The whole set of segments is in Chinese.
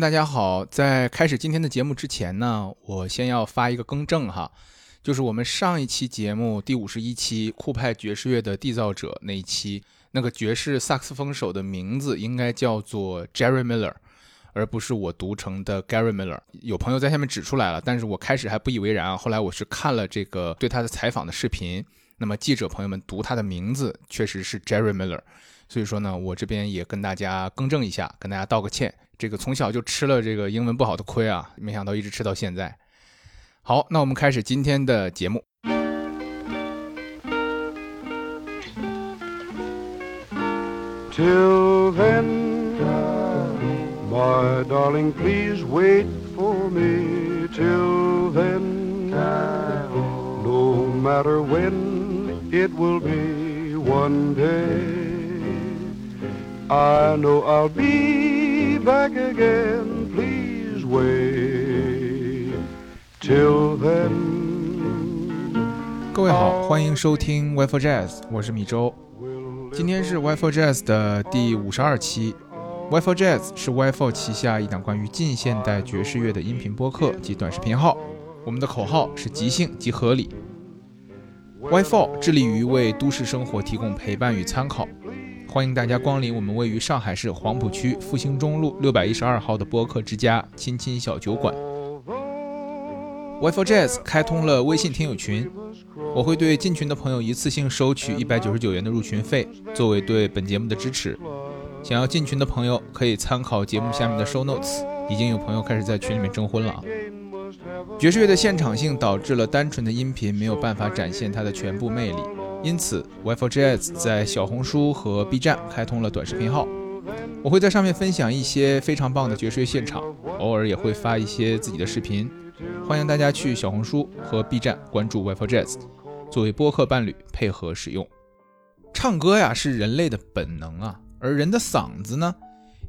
大家好，在开始今天的节目之前呢，我先要发一个更正哈，就是我们上一期节目第五十一期酷派爵士乐的缔造者那一期，那个爵士萨克斯风手的名字应该叫做 Jerry Miller，而不是我读成的 Gary Miller。有朋友在下面指出来了，但是我开始还不以为然啊，后来我是看了这个对他的采访的视频，那么记者朋友们读他的名字确实是 Jerry Miller，所以说呢，我这边也跟大家更正一下，跟大家道个歉。这个从小就吃了这个英文不好的亏啊，没想到一直吃到现在。好，那我们开始今天的节目。Till then, my darling, please wait for me. Till then, no matter when it will be, one day I know I'll be back again. Please wait till then. 各位好，欢迎收听 Wi-Fi Jazz，我是米周。今天是 Wi-Fi Jazz 的第五十二期。Wi-Fi Jazz 是 Wi-Fi 旗下一档关于近现代爵士乐的音频播客及短视频号。我们的口号是即兴即合理。Wi-Fi 致力于为都市生活提供陪伴与参考。欢迎大家光临我们位于上海市黄浦区复兴中路六百一十二号的播客之家——亲亲小酒馆。wife Jazz 开通了微信听友群，我会对进群的朋友一次性收取一百九十九元的入群费，作为对本节目的支持。想要进群的朋友可以参考节目下面的 show notes，已经有朋友开始在群里面征婚了啊。爵士乐的现场性导致了单纯的音频没有办法展现它的全部魅力，因此 Wi-Fi Jazz 在小红书和 B 站开通了短视频号，我会在上面分享一些非常棒的爵士乐现场，偶尔也会发一些自己的视频。欢迎大家去小红书和 B 站关注 Wi-Fi Jazz，作为播客伴侣配合使用。唱歌呀是人类的本能啊，而人的嗓子呢，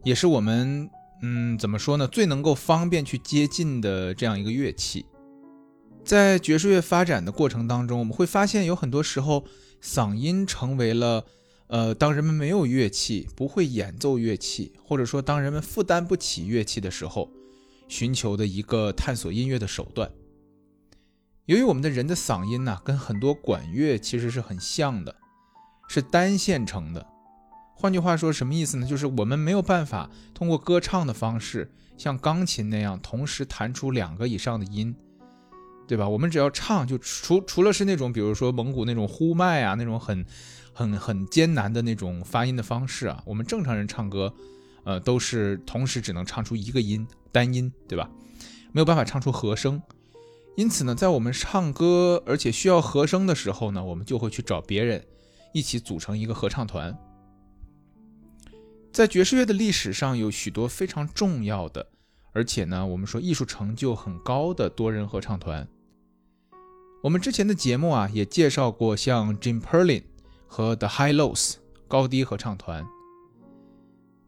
也是我们嗯怎么说呢，最能够方便去接近的这样一个乐器。在爵士乐发展的过程当中，我们会发现有很多时候，嗓音成为了呃，当人们没有乐器，不会演奏乐器，或者说当人们负担不起乐器的时候。寻求的一个探索音乐的手段。由于我们的人的嗓音呢，跟很多管乐其实是很像的，是单线程的。换句话说，什么意思呢？就是我们没有办法通过歌唱的方式，像钢琴那样同时弹出两个以上的音，对吧？我们只要唱，就除除了是那种，比如说蒙古那种呼麦啊，那种很很很艰难的那种发音的方式啊，我们正常人唱歌，呃，都是同时只能唱出一个音。单音对吧？没有办法唱出和声，因此呢，在我们唱歌而且需要和声的时候呢，我们就会去找别人一起组成一个合唱团。在爵士乐的历史上，有许多非常重要的，而且呢，我们说艺术成就很高的多人合唱团。我们之前的节目啊，也介绍过像 Jim Perlin 和 The High Lows 高低合唱团。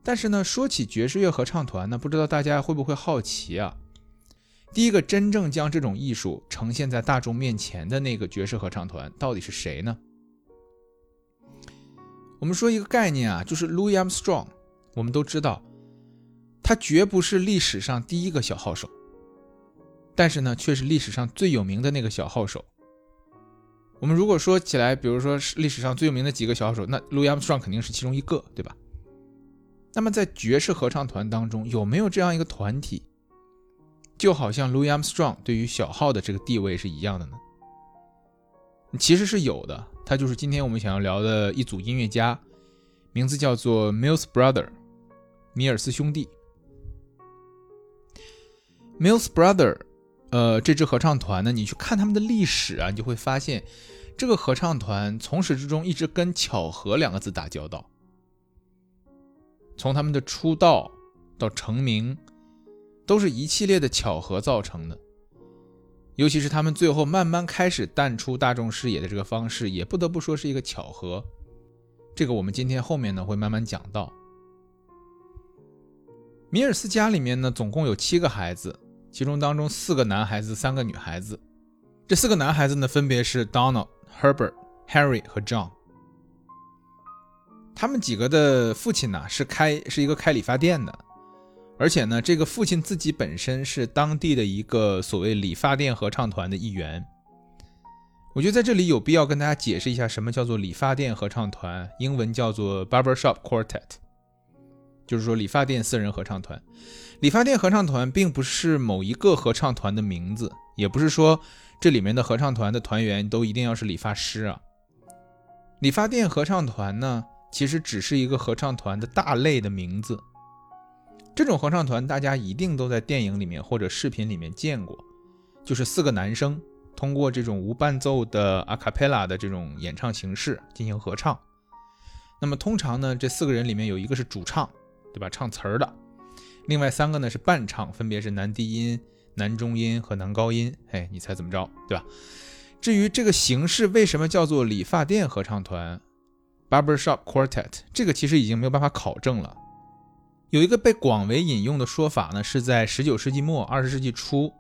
但是呢，说起爵士乐合唱团呢，不知道大家会不会好奇啊？第一个真正将这种艺术呈现在大众面前的那个爵士合唱团到底是谁呢？我们说一个概念啊，就是 Louis Armstrong。我们都知道，他绝不是历史上第一个小号手，但是呢，却是历史上最有名的那个小号手。我们如果说起来，比如说是历史上最有名的几个小号手，那 Louis Armstrong 肯定是其中一个，对吧？那么在爵士合唱团当中，有没有这样一个团体，就好像 Louis Armstrong 对于小号的这个地位是一样的呢？其实是有的，他就是今天我们想要聊的一组音乐家，名字叫做 Mills Brother，米尔斯兄弟。Mills Brother，呃，这支合唱团呢，你去看他们的历史啊，你就会发现，这个合唱团从始至终一直跟巧合两个字打交道。从他们的出道到成名，都是一系列的巧合造成的。尤其是他们最后慢慢开始淡出大众视野的这个方式，也不得不说是一个巧合。这个我们今天后面呢会慢慢讲到。米尔斯家里面呢总共有七个孩子，其中当中四个男孩子，三个女孩子。这四个男孩子呢分别是 Donald、Herbert、Harry 和 John。他们几个的父亲呢是开是一个开理发店的，而且呢，这个父亲自己本身是当地的一个所谓理发店合唱团的一员。我觉得在这里有必要跟大家解释一下，什么叫做理发店合唱团，英文叫做 barbershop quartet，就是说理发店私人合唱团。理发店合唱团并不是某一个合唱团的名字，也不是说这里面的合唱团的团员都一定要是理发师啊。理发店合唱团呢，其实只是一个合唱团的大类的名字。这种合唱团大家一定都在电影里面或者视频里面见过，就是四个男生通过这种无伴奏的阿卡贝拉的这种演唱形式进行合唱。那么通常呢，这四个人里面有一个是主唱，对吧？唱词儿的。另外三个呢是伴唱，分别是男低音、男中音和男高音。哎，你猜怎么着，对吧？至于这个形式为什么叫做理发店合唱团 （barbershop quartet），这个其实已经没有办法考证了。有一个被广为引用的说法呢，是在19世纪末、20世纪初，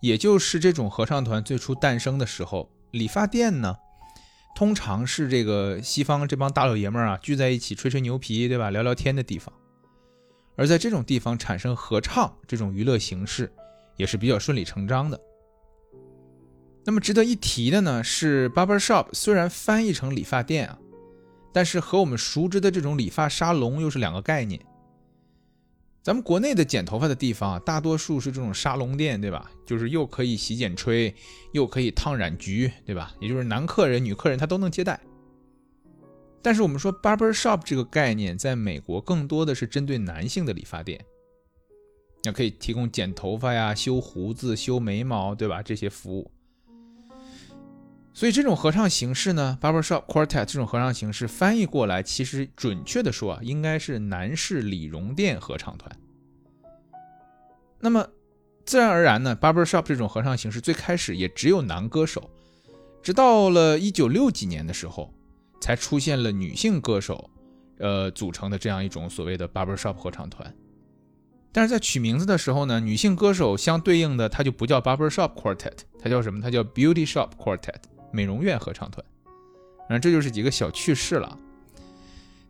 也就是这种合唱团最初诞生的时候，理发店呢，通常是这个西方这帮大老爷们儿啊聚在一起吹吹牛皮，对吧？聊聊天的地方。而在这种地方产生合唱这种娱乐形式，也是比较顺理成章的。那么值得一提的呢是，barber shop 虽然翻译成理发店啊，但是和我们熟知的这种理发沙龙又是两个概念。咱们国内的剪头发的地方啊，大多数是这种沙龙店，对吧？就是又可以洗剪吹，又可以烫染局，对吧？也就是男客人、女客人他都能接待。但是我们说 barber shop 这个概念，在美国更多的是针对男性的理发店，那可以提供剪头发呀、修胡子、修眉毛，对吧？这些服务。所以这种合唱形式呢，barber shop quartet 这种合唱形式翻译过来，其实准确的说啊，应该是男士理容店合唱团。那么自然而然呢，barber shop 这种合唱形式最开始也只有男歌手，直到了一九六几年的时候。才出现了女性歌手，呃组成的这样一种所谓的 barbershop 合唱团。但是在取名字的时候呢，女性歌手相对应的它就不叫 barbershop quartet，它叫什么？它叫 beauty shop quartet，美容院合唱团。嗯，这就是几个小趣事了。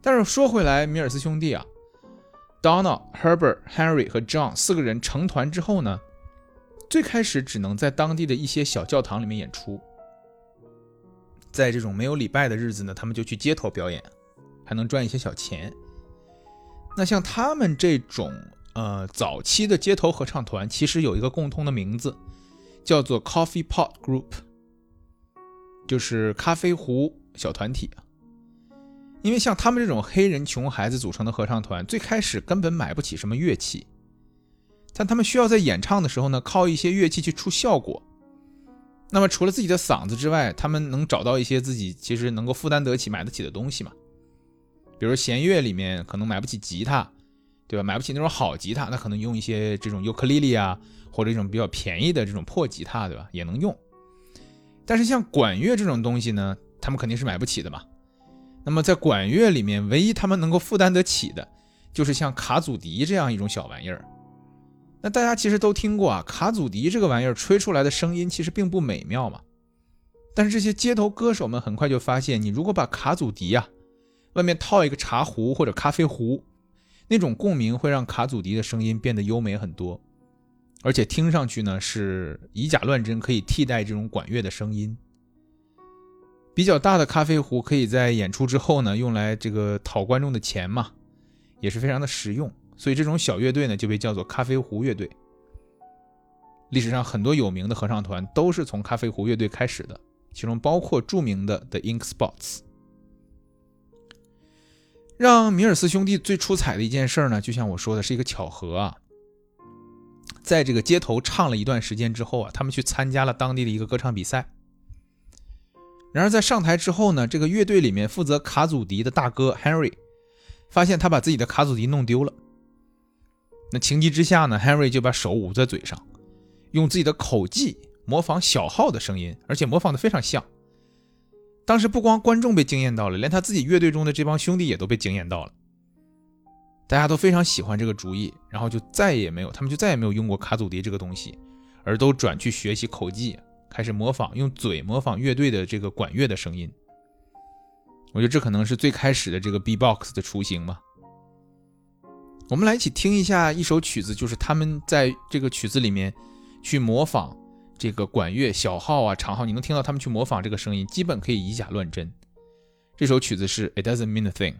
但是说回来，米尔斯兄弟啊，Donald、Herbert、Henry 和 John 四个人成团之后呢，最开始只能在当地的一些小教堂里面演出。在这种没有礼拜的日子呢，他们就去街头表演，还能赚一些小钱。那像他们这种呃早期的街头合唱团，其实有一个共通的名字，叫做 Coffee Pot Group，就是咖啡壶小团体。因为像他们这种黑人穷孩子组成的合唱团，最开始根本买不起什么乐器，但他们需要在演唱的时候呢，靠一些乐器去出效果。那么除了自己的嗓子之外，他们能找到一些自己其实能够负担得起、买得起的东西嘛？比如弦乐里面可能买不起吉他，对吧？买不起那种好吉他，那可能用一些这种尤克里里啊，或者一种比较便宜的这种破吉他，对吧？也能用。但是像管乐这种东西呢，他们肯定是买不起的嘛。那么在管乐里面，唯一他们能够负担得起的，就是像卡祖笛这样一种小玩意儿。那大家其实都听过啊，卡祖笛这个玩意儿吹出来的声音其实并不美妙嘛。但是这些街头歌手们很快就发现，你如果把卡祖笛啊外面套一个茶壶或者咖啡壶，那种共鸣会让卡祖笛的声音变得优美很多，而且听上去呢是以假乱真，可以替代这种管乐的声音。比较大的咖啡壶可以在演出之后呢用来这个讨观众的钱嘛，也是非常的实用。所以这种小乐队呢，就被叫做咖啡壶乐队。历史上很多有名的合唱团都是从咖啡壶乐队开始的，其中包括著名的 The Ink Spots。让米尔斯兄弟最出彩的一件事呢，就像我说的，是一个巧合啊。在这个街头唱了一段时间之后啊，他们去参加了当地的一个歌唱比赛。然而在上台之后呢，这个乐队里面负责卡祖笛的大哥 Henry 发现他把自己的卡祖笛弄丢了。那情急之下呢，Henry 就把手捂在嘴上，用自己的口技模仿小号的声音，而且模仿的非常像。当时不光观众被惊艳到了，连他自己乐队中的这帮兄弟也都被惊艳到了。大家都非常喜欢这个主意，然后就再也没有，他们就再也没有用过卡祖笛这个东西，而都转去学习口技，开始模仿，用嘴模仿乐队的这个管乐的声音。我觉得这可能是最开始的这个 B-box 的雏形嘛。我们来一起听一下一首曲子，就是他们在这个曲子里面去模仿这个管乐小号啊、长号，你能听到他们去模仿这个声音，基本可以以假乱真。这首曲子是《It Doesn't Mean a Thing》。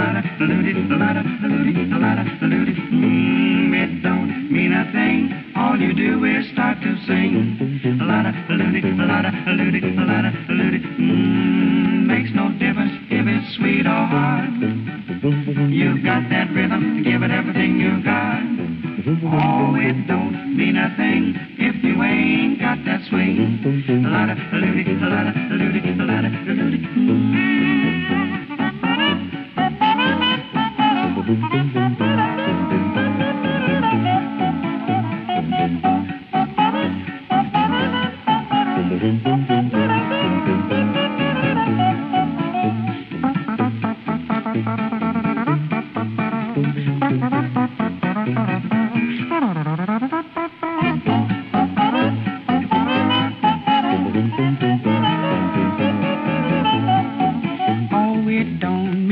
ladder, salute it, the ladder, salute. Mmm, it don't mean a thing. All you do is start to sing. The ladder, salute it, the ladder. Mmm, makes no difference if it's sweet or hard. You've got that rhythm, give it everything you've got. Oh, it don't.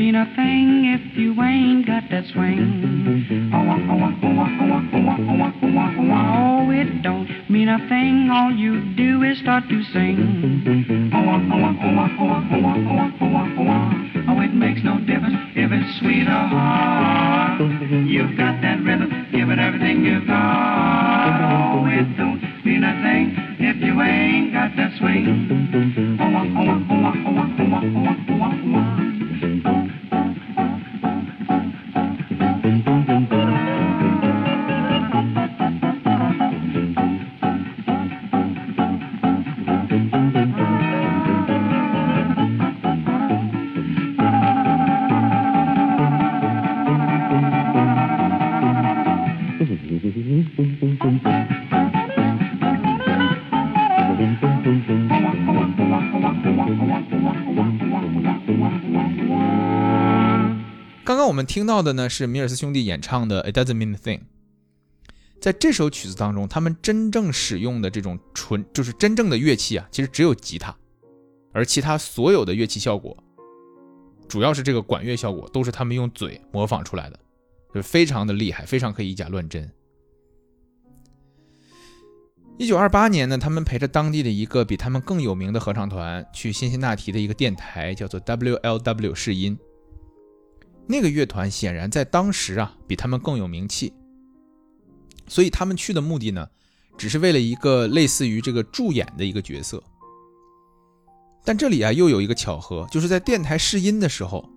mean a thing if you ain't got that swing. Oh, it don't mean a thing. All you do is start to sing. Oh, it makes no difference if it's sweet or hard. You've got that rhythm. Give it everything you've got. Oh, it don't mean a thing if you ain't got that swing. 听到的呢是米尔斯兄弟演唱的《It Doesn't Mean a Thing》。在这首曲子当中，他们真正使用的这种纯就是真正的乐器啊，其实只有吉他，而其他所有的乐器效果，主要是这个管乐效果，都是他们用嘴模仿出来的，就是非常的厉害，非常可以以假乱真。一九二八年呢，他们陪着当地的一个比他们更有名的合唱团去辛辛那提的一个电台，叫做 WLW 试音。那个乐团显然在当时啊比他们更有名气，所以他们去的目的呢，只是为了一个类似于这个助演的一个角色。但这里啊又有一个巧合，就是在电台试音的时候，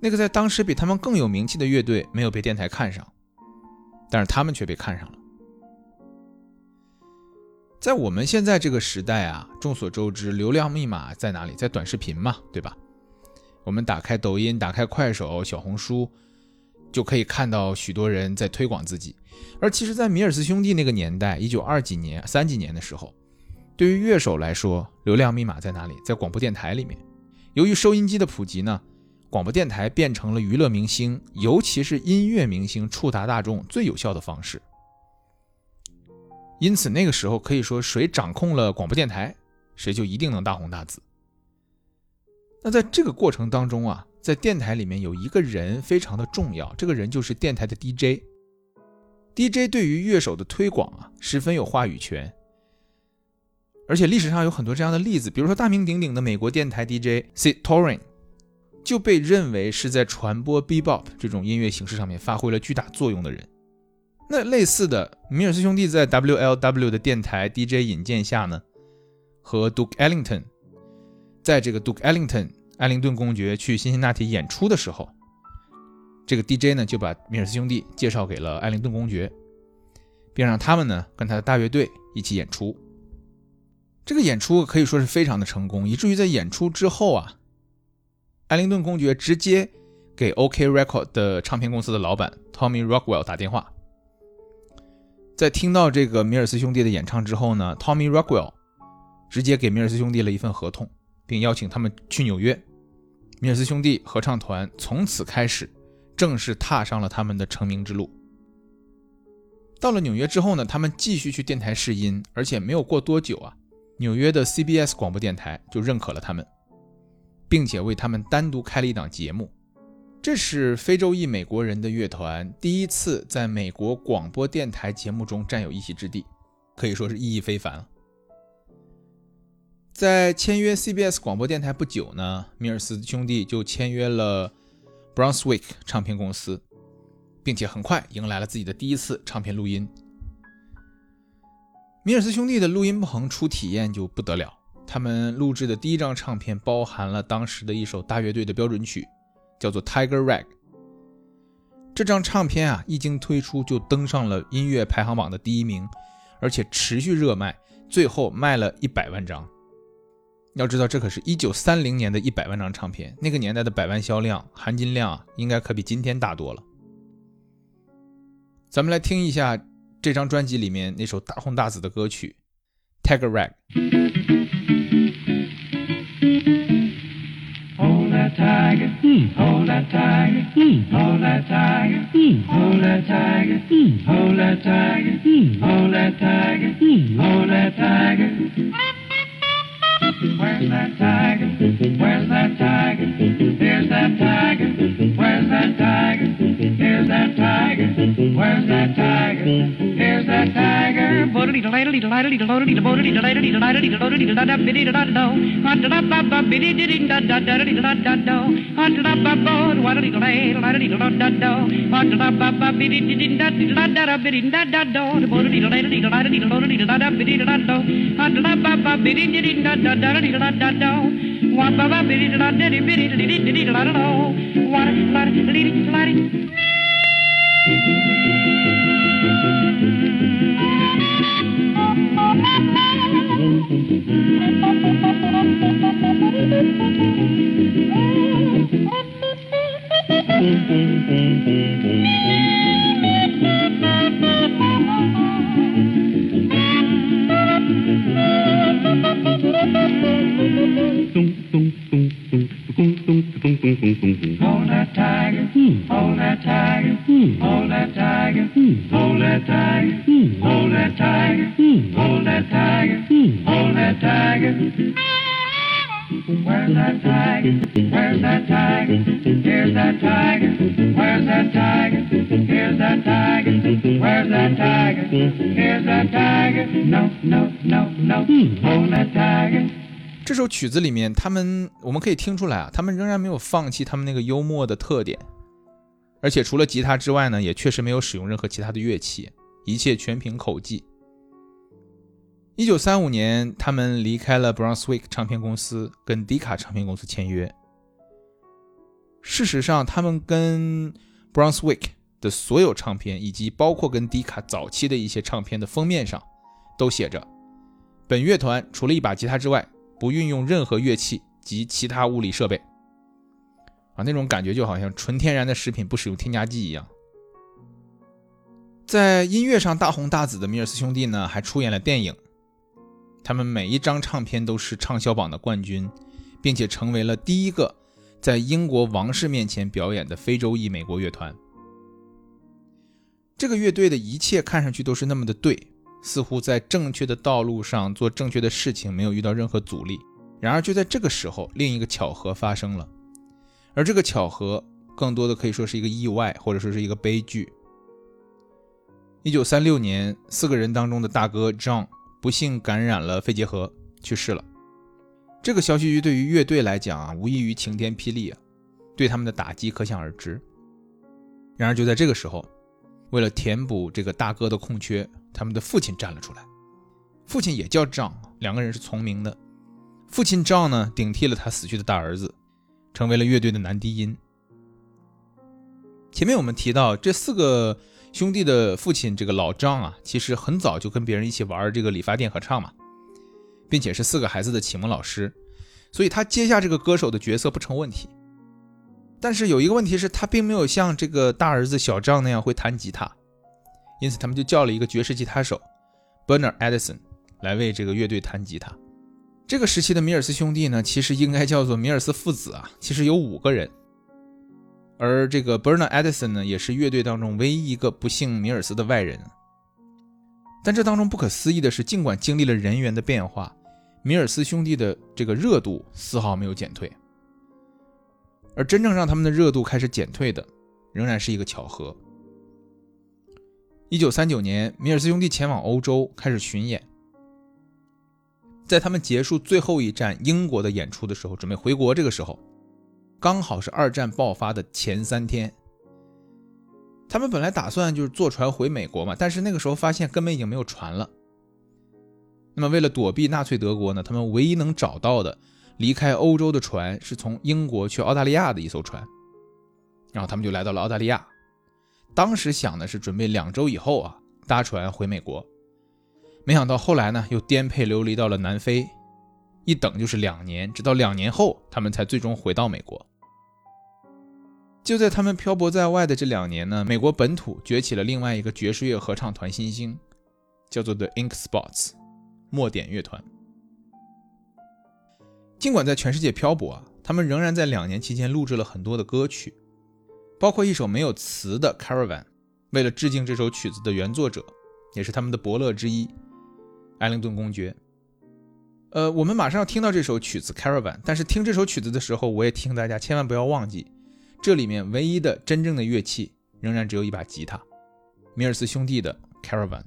那个在当时比他们更有名气的乐队没有被电台看上，但是他们却被看上了。在我们现在这个时代啊，众所周知，流量密码在哪里？在短视频嘛，对吧？我们打开抖音、打开快手、小红书，就可以看到许多人在推广自己。而其实，在米尔斯兄弟那个年代，一九二几年、三几年的时候，对于乐手来说，流量密码在哪里？在广播电台里面。由于收音机的普及呢，广播电台变成了娱乐明星，尤其是音乐明星触达大众最有效的方式。因此，那个时候可以说，谁掌控了广播电台，谁就一定能大红大紫。那在这个过程当中啊，在电台里面有一个人非常的重要，这个人就是电台的 DJ。DJ 对于乐手的推广啊，十分有话语权。而且历史上有很多这样的例子，比如说大名鼎鼎的美国电台 DJ Sid Torin，就被认为是在传播 Bebop 这种音乐形式上面发挥了巨大作用的人。那类似的，米尔斯兄弟在 WLW 的电台 DJ 引荐下呢，和 Duke Ellington 在这个 Duke Ellington 艾灵顿公爵去辛辛那提演出的时候，这个 DJ 呢就把米尔斯兄弟介绍给了艾灵顿公爵，并让他们呢跟他的大乐队一起演出。这个演出可以说是非常的成功，以至于在演出之后啊，艾灵顿公爵直接给 OK Record 的唱片公司的老板 Tommy Rockwell 打电话。在听到这个米尔斯兄弟的演唱之后呢，Tommy Rockwell 直接给米尔斯兄弟了一份合同，并邀请他们去纽约。米尔斯兄弟合唱团从此开始正式踏上了他们的成名之路。到了纽约之后呢，他们继续去电台试音，而且没有过多久啊，纽约的 CBS 广播电台就认可了他们，并且为他们单独开了一档节目。这是非洲裔美国人的乐团第一次在美国广播电台节目中占有一席之地，可以说是意义非凡了。在签约 CBS 广播电台不久呢，米尔斯兄弟就签约了 Brunswick 唱片公司，并且很快迎来了自己的第一次唱片录音。米尔斯兄弟的录音棚初体验就不得了，他们录制的第一张唱片包含了当时的一首大乐队的标准曲，叫做《Tiger Rag》。这张唱片啊，一经推出就登上了音乐排行榜的第一名，而且持续热卖，最后卖了一百万张。要知道，这可是一九三零年的一百万张唱片，那个年代的百万销量含金量啊，应该可比今天大多了。咱们来听一下这张专辑里面那首大红大紫的歌曲《Tiger Rag》。Hold that tiger, hold that tiger, hold that tiger, hold that tiger, hold that tiger, hold that tiger, hold that tiger. Where's that tiger? Where's that tiger? Here's that tiger. Where's that tiger? Here's that tiger. Where's that tiger? devotedly delightedly Thank you. 这首曲子里面，他们我们可以听出来啊，他们仍然没有放弃他们那个幽默的特点，而且除了吉他之外呢，也确实没有使用任何其他的乐器，一切全凭口技。一九三五年，他们离开了 Brunswick 唱片公司，跟迪卡唱片公司签约。事实上，他们跟 Brunswick 的所有唱片，以及包括跟迪卡早期的一些唱片的封面上，都写着：本乐团除了一把吉他之外，不运用任何乐器及其他物理设备。啊，那种感觉就好像纯天然的食品不使用添加剂一样。在音乐上大红大紫的米尔斯兄弟呢，还出演了电影。他们每一张唱片都是畅销榜的冠军，并且成为了第一个在英国王室面前表演的非洲裔美国乐团。这个乐队的一切看上去都是那么的对，似乎在正确的道路上做正确的事情，没有遇到任何阻力。然而就在这个时候，另一个巧合发生了，而这个巧合更多的可以说是一个意外，或者说是一个悲剧。一九三六年，四个人当中的大哥 John 不幸感染了肺结核，去世了。这个消息对于乐队来讲啊，无异于晴天霹雳啊，对他们的打击可想而知。然而就在这个时候，为了填补这个大哥的空缺，他们的父亲站了出来。父亲也叫张两个人是重名的。父亲张呢，顶替了他死去的大儿子，成为了乐队的男低音。前面我们提到这四个兄弟的父亲，这个老张啊，其实很早就跟别人一起玩这个理发店合唱嘛，并且是四个孩子的启蒙老师，所以他接下这个歌手的角色不成问题。但是有一个问题是，他并没有像这个大儿子小张那样会弹吉他，因此他们就叫了一个爵士吉他手 Bernard Edison 来为这个乐队弹吉他。这个时期的米尔斯兄弟呢，其实应该叫做米尔斯父子啊，其实有五个人。而这个 Bernard Edison 呢，也是乐队当中唯一一个不姓米尔斯的外人。但这当中不可思议的是，尽管经历了人员的变化，米尔斯兄弟的这个热度丝毫没有减退。而真正让他们的热度开始减退的，仍然是一个巧合。一九三九年，米尔斯兄弟前往欧洲开始巡演，在他们结束最后一站英国的演出的时候，准备回国，这个时候刚好是二战爆发的前三天。他们本来打算就是坐船回美国嘛，但是那个时候发现根本已经没有船了。那么为了躲避纳粹德国呢，他们唯一能找到的离开欧洲的船是从英国去澳大利亚的一艘船，然后他们就来到了澳大利亚。当时想的是准备两周以后啊搭船回美国，没想到后来呢又颠沛流离到了南非，一等就是两年，直到两年后他们才最终回到美国。就在他们漂泊在外的这两年呢，美国本土崛起了另外一个爵士乐合唱团新星，叫做 The Ink Spots，墨点乐团。尽管在全世界漂泊啊，他们仍然在两年期间录制了很多的歌曲，包括一首没有词的《Caravan》，为了致敬这首曲子的原作者，也是他们的伯乐之一——艾灵顿公爵。呃，我们马上要听到这首曲子《Caravan》，但是听这首曲子的时候，我也提醒大家千万不要忘记。这里面唯一的真正的乐器，仍然只有一把吉他，米尔斯兄弟的《Caravan》。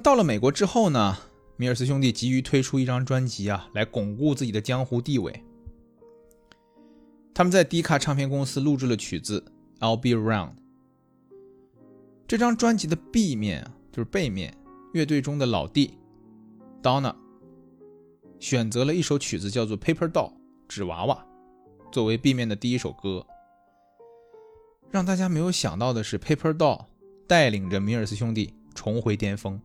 到了美国之后呢，米尔斯兄弟急于推出一张专辑啊，来巩固自己的江湖地位。他们在迪卡唱片公司录制了曲子《I'll Be Around》。这张专辑的 B 面啊，就是背面，乐队中的老弟 Donna 选择了一首曲子叫做《Paper Doll》纸娃娃作为 B 面的第一首歌。让大家没有想到的是，《Paper Doll》带领着米尔斯兄弟重回巅峰。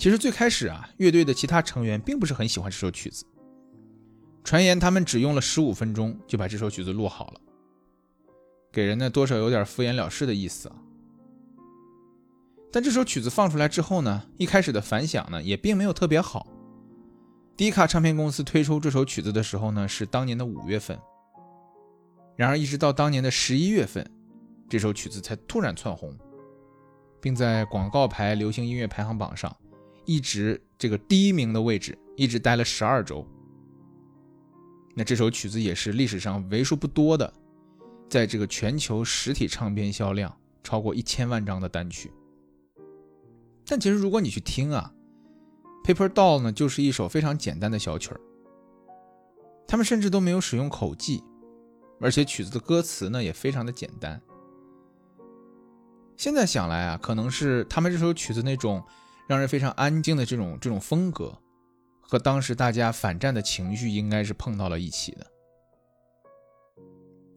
其实最开始啊，乐队的其他成员并不是很喜欢这首曲子。传言他们只用了十五分钟就把这首曲子录好了，给人呢多少有点敷衍了事的意思啊。但这首曲子放出来之后呢，一开始的反响呢也并没有特别好。迪卡唱片公司推出这首曲子的时候呢，是当年的五月份。然而，一直到当年的十一月份，这首曲子才突然窜红，并在广告牌流行音乐排行榜上一直这个第一名的位置，一直待了十二周。那这首曲子也是历史上为数不多的，在这个全球实体唱片销量超过一千万张的单曲。但其实，如果你去听啊，《Paper Doll》呢，就是一首非常简单的小曲儿。他们甚至都没有使用口技。而且曲子的歌词呢也非常的简单。现在想来啊，可能是他们这首曲子那种让人非常安静的这种这种风格，和当时大家反战的情绪应该是碰到了一起的。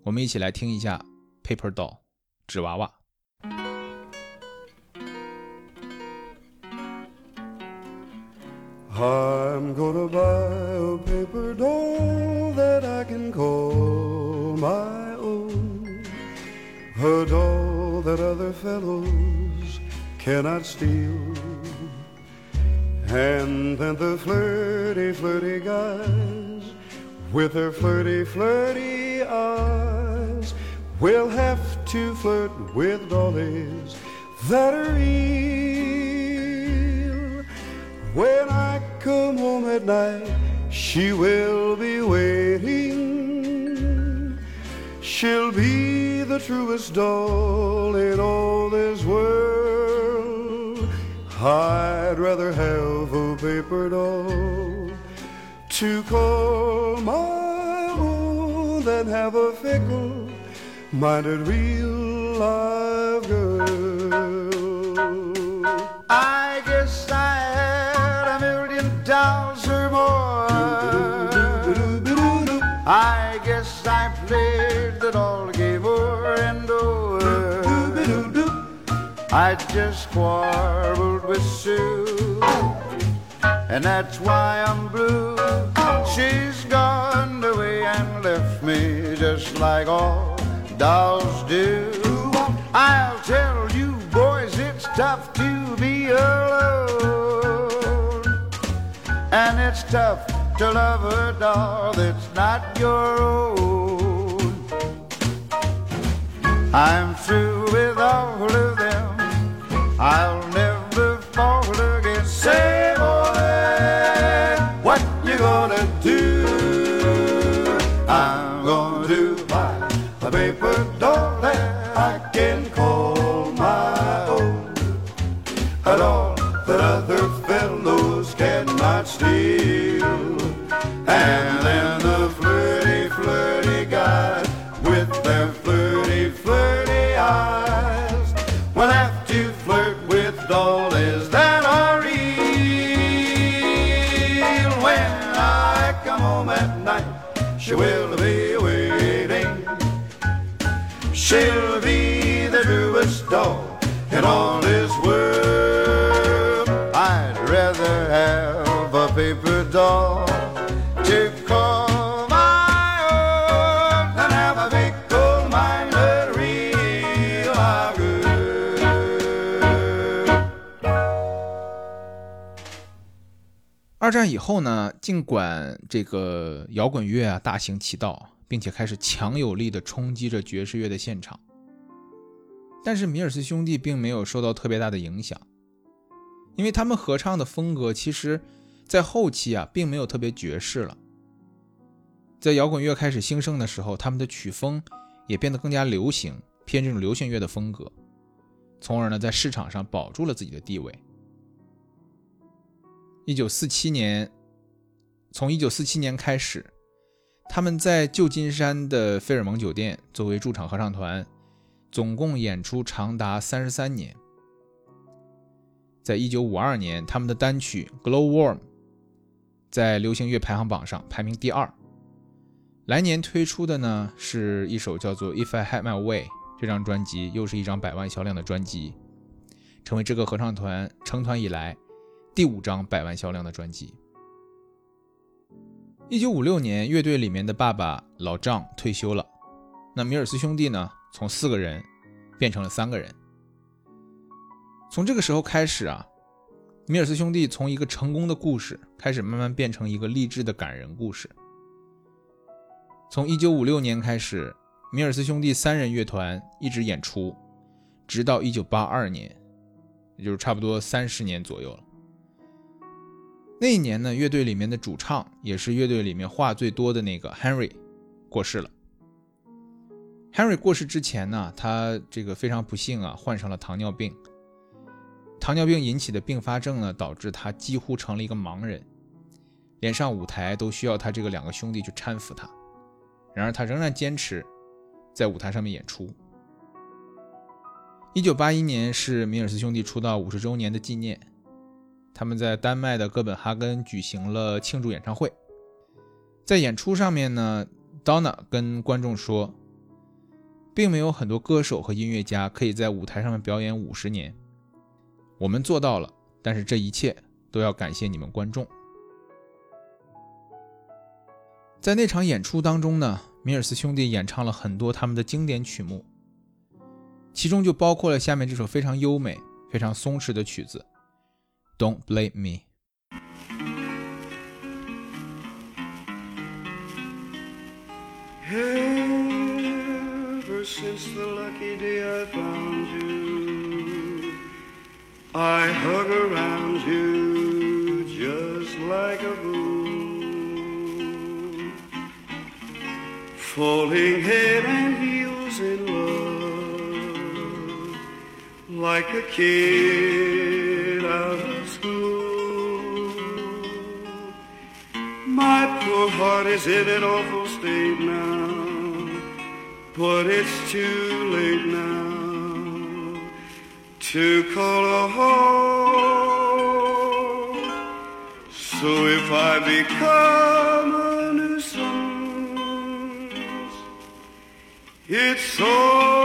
我们一起来听一下《Paper Doll》纸娃娃。I'm gonna buy a paper doll that I can call my own. A doll that other fellows cannot steal. And then the flirty, flirty guys with their flirty, flirty eyes will have to flirt with dollies that are real. When I come home at night, she will be waiting. She'll be the truest doll in all this world. I'd rather have to call my own than have a fickle minded real live girl. I guess I had a million dolls or more. I guess I played the doll game over and over. I just quarreled with Sue, and that's why I'm blue. She's gone away and left me just like all dolls do. I'll tell you boys, it's tough to be alone, and it's tough to love a doll that's not your own. I'm through with all of them. I'll never fall again. Say, A doll that other fellows cannot steal. And then 战以后呢，尽管这个摇滚乐啊大行其道，并且开始强有力的冲击着爵士乐的现场，但是米尔斯兄弟并没有受到特别大的影响，因为他们合唱的风格其实，在后期啊并没有特别爵士了。在摇滚乐开始兴盛的时候，他们的曲风也变得更加流行，偏这种流行乐的风格，从而呢在市场上保住了自己的地位。一九四七年，从一九四七年开始，他们在旧金山的费尔蒙酒店作为驻场合唱团，总共演出长达三十三年。在一九五二年，他们的单曲《Glow Worm》在流行乐排行榜上排名第二。来年推出的呢是一首叫做《If I Had My Way》这张专辑，又是一张百万销量的专辑，成为这个合唱团成团以来。第五张百万销量的专辑。一九五六年，乐队里面的爸爸老丈退休了，那米尔斯兄弟呢，从四个人变成了三个人。从这个时候开始啊，米尔斯兄弟从一个成功的故事开始，慢慢变成一个励志的感人故事。从1956年开始，米尔斯兄弟三人乐团一直演出，直到1982年，也就是差不多三十年左右了。那一年呢，乐队里面的主唱也是乐队里面话最多的那个 Henry 过世了。Henry 过世之前呢，他这个非常不幸啊，患上了糖尿病。糖尿病引起的并发症呢，导致他几乎成了一个盲人，连上舞台都需要他这个两个兄弟去搀扶他。然而他仍然坚持在舞台上面演出。一九八一年是米尔斯兄弟出道五十周年的纪念，他们在丹麦的哥本哈根举行了庆祝演唱会。在演出上面呢，Donna 跟观众说，并没有很多歌手和音乐家可以在舞台上面表演五十年。我们做到了，但是这一切都要感谢你们观众。在那场演出当中呢，米尔斯兄弟演唱了很多他们的经典曲目，其中就包括了下面这首非常优美、非常松弛的曲子《Don't Blame Me》。Ever since the lucky day I found you, I hug around you just like a boo. Falling head and heels in love, like a kid out My poor heart is in an awful state now, but it's too late now to call a halt. So if I become a nuisance, it's all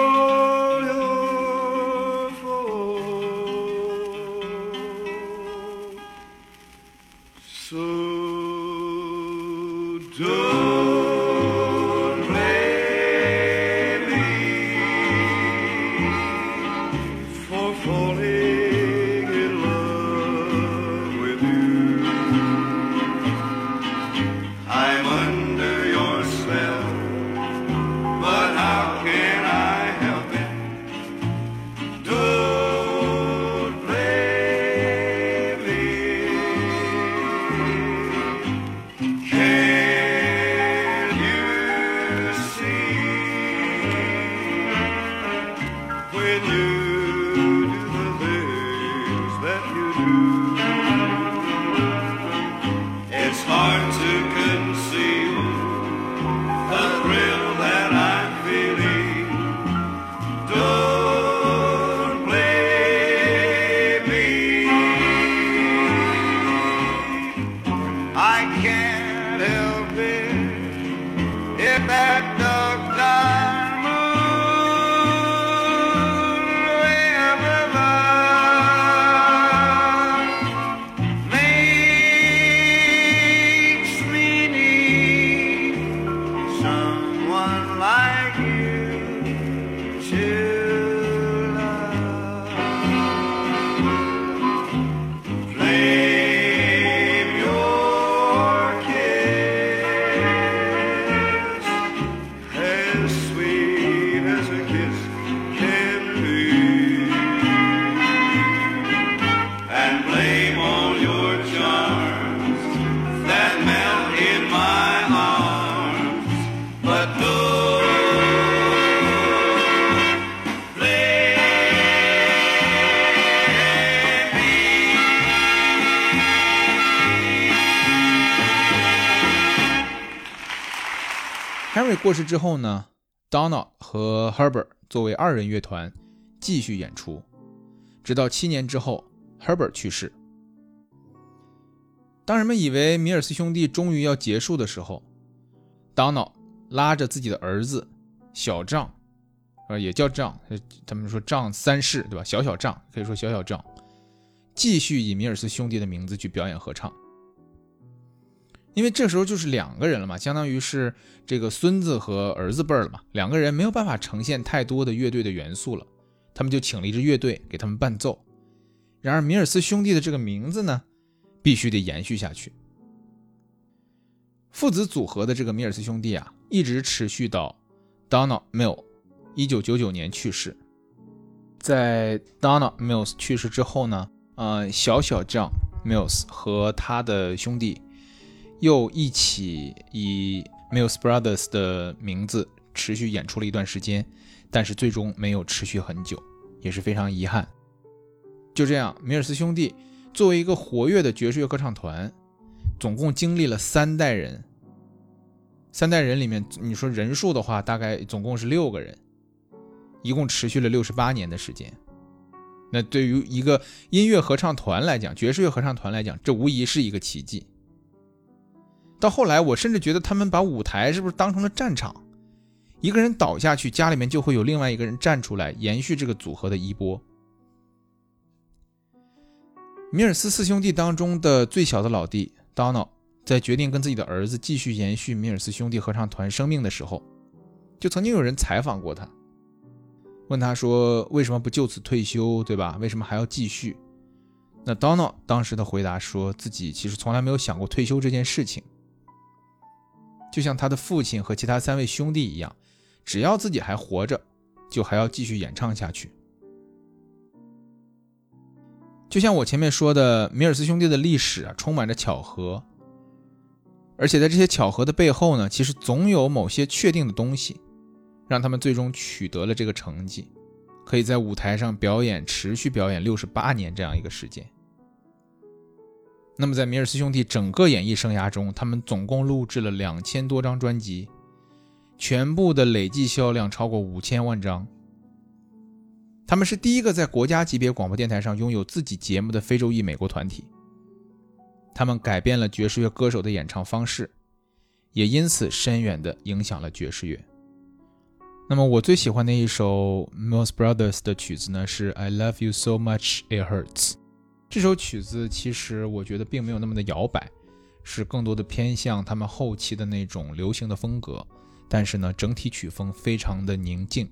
Henry 过世之后呢，Donald 和 Herbert 作为二人乐团继续演出，直到七年之后，Herbert 去世。当人们以为米尔斯兄弟终于要结束的时候，Donald 拉着自己的儿子小丈，呃，也叫丈，他们说丈三世，对吧？小小丈可以说小小丈，继续以米尔斯兄弟的名字去表演合唱。因为这时候就是两个人了嘛，相当于是这个孙子和儿子辈儿了嘛，两个人没有办法呈现太多的乐队的元素了，他们就请了一支乐队给他们伴奏，然而，米尔斯兄弟的这个名字呢，必须得延续下去。父子组合的这个米尔斯兄弟啊，一直持续到 Donald Mill 一九九九年去世。在 Donald Mills 去世之后呢，呃，小小 John Mills 和他的兄弟又一起以 Mills Brothers 的名字持续演出了一段时间，但是最终没有持续很久，也是非常遗憾。就这样，米尔斯兄弟作为一个活跃的爵士乐合唱团，总共经历了三代人。三代人里面，你说人数的话，大概总共是六个人。一共持续了六十八年的时间，那对于一个音乐合唱团来讲，爵士乐合唱团来讲，这无疑是一个奇迹。到后来，我甚至觉得他们把舞台是不是当成了战场？一个人倒下去，家里面就会有另外一个人站出来，延续这个组合的衣钵。米尔斯四兄弟当中的最小的老弟 Donna，在决定跟自己的儿子继续延续米尔斯兄弟合唱团生命的时候，就曾经有人采访过他。问他说：“为什么不就此退休，对吧？为什么还要继续？”那 Donald 当时的回答说自己其实从来没有想过退休这件事情，就像他的父亲和其他三位兄弟一样，只要自己还活着，就还要继续演唱下去。就像我前面说的，米尔斯兄弟的历史啊，充满着巧合，而且在这些巧合的背后呢，其实总有某些确定的东西。让他们最终取得了这个成绩，可以在舞台上表演，持续表演六十八年这样一个时间。那么，在米尔斯兄弟整个演艺生涯中，他们总共录制了两千多张专辑，全部的累计销量超过五千万张。他们是第一个在国家级别广播电台上拥有自己节目的非洲裔美国团体。他们改变了爵士乐歌手的演唱方式，也因此深远地影响了爵士乐。那么我最喜欢的一首 Mills Brothers 的曲子呢，是 I Love You So Much It Hurts。这首曲子其实我觉得并没有那么的摇摆，是更多的偏向他们后期的那种流行的风格。但是呢，整体曲风非常的宁静。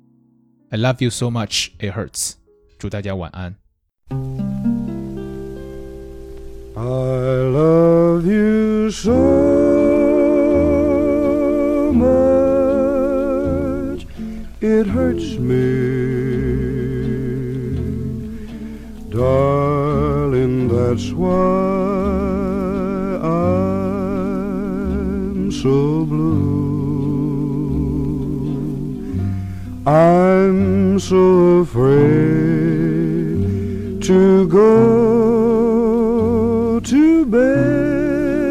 I Love You So Much It Hurts。祝大家晚安。I love you so much, it hurts me. Darling, that's why I'm so blue. I'm so afraid to go to bed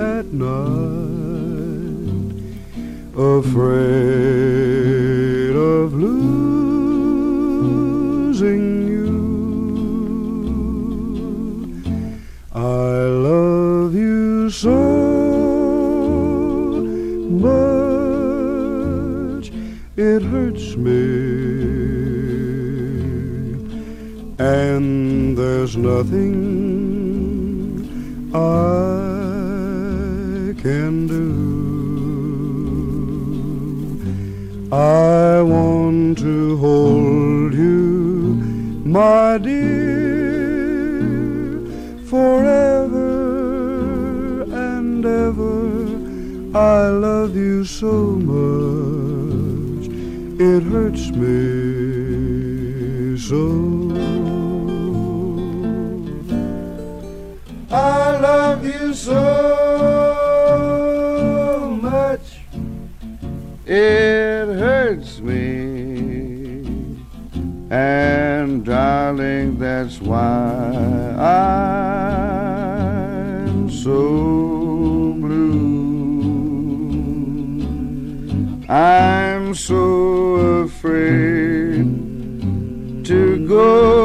at night, afraid of losing there's nothing I can do. I want to hold you, my dear, forever and ever. I love you so much, it hurts me so much, it hurts me. And darling, that's why I'm so blue. I'm so afraid to go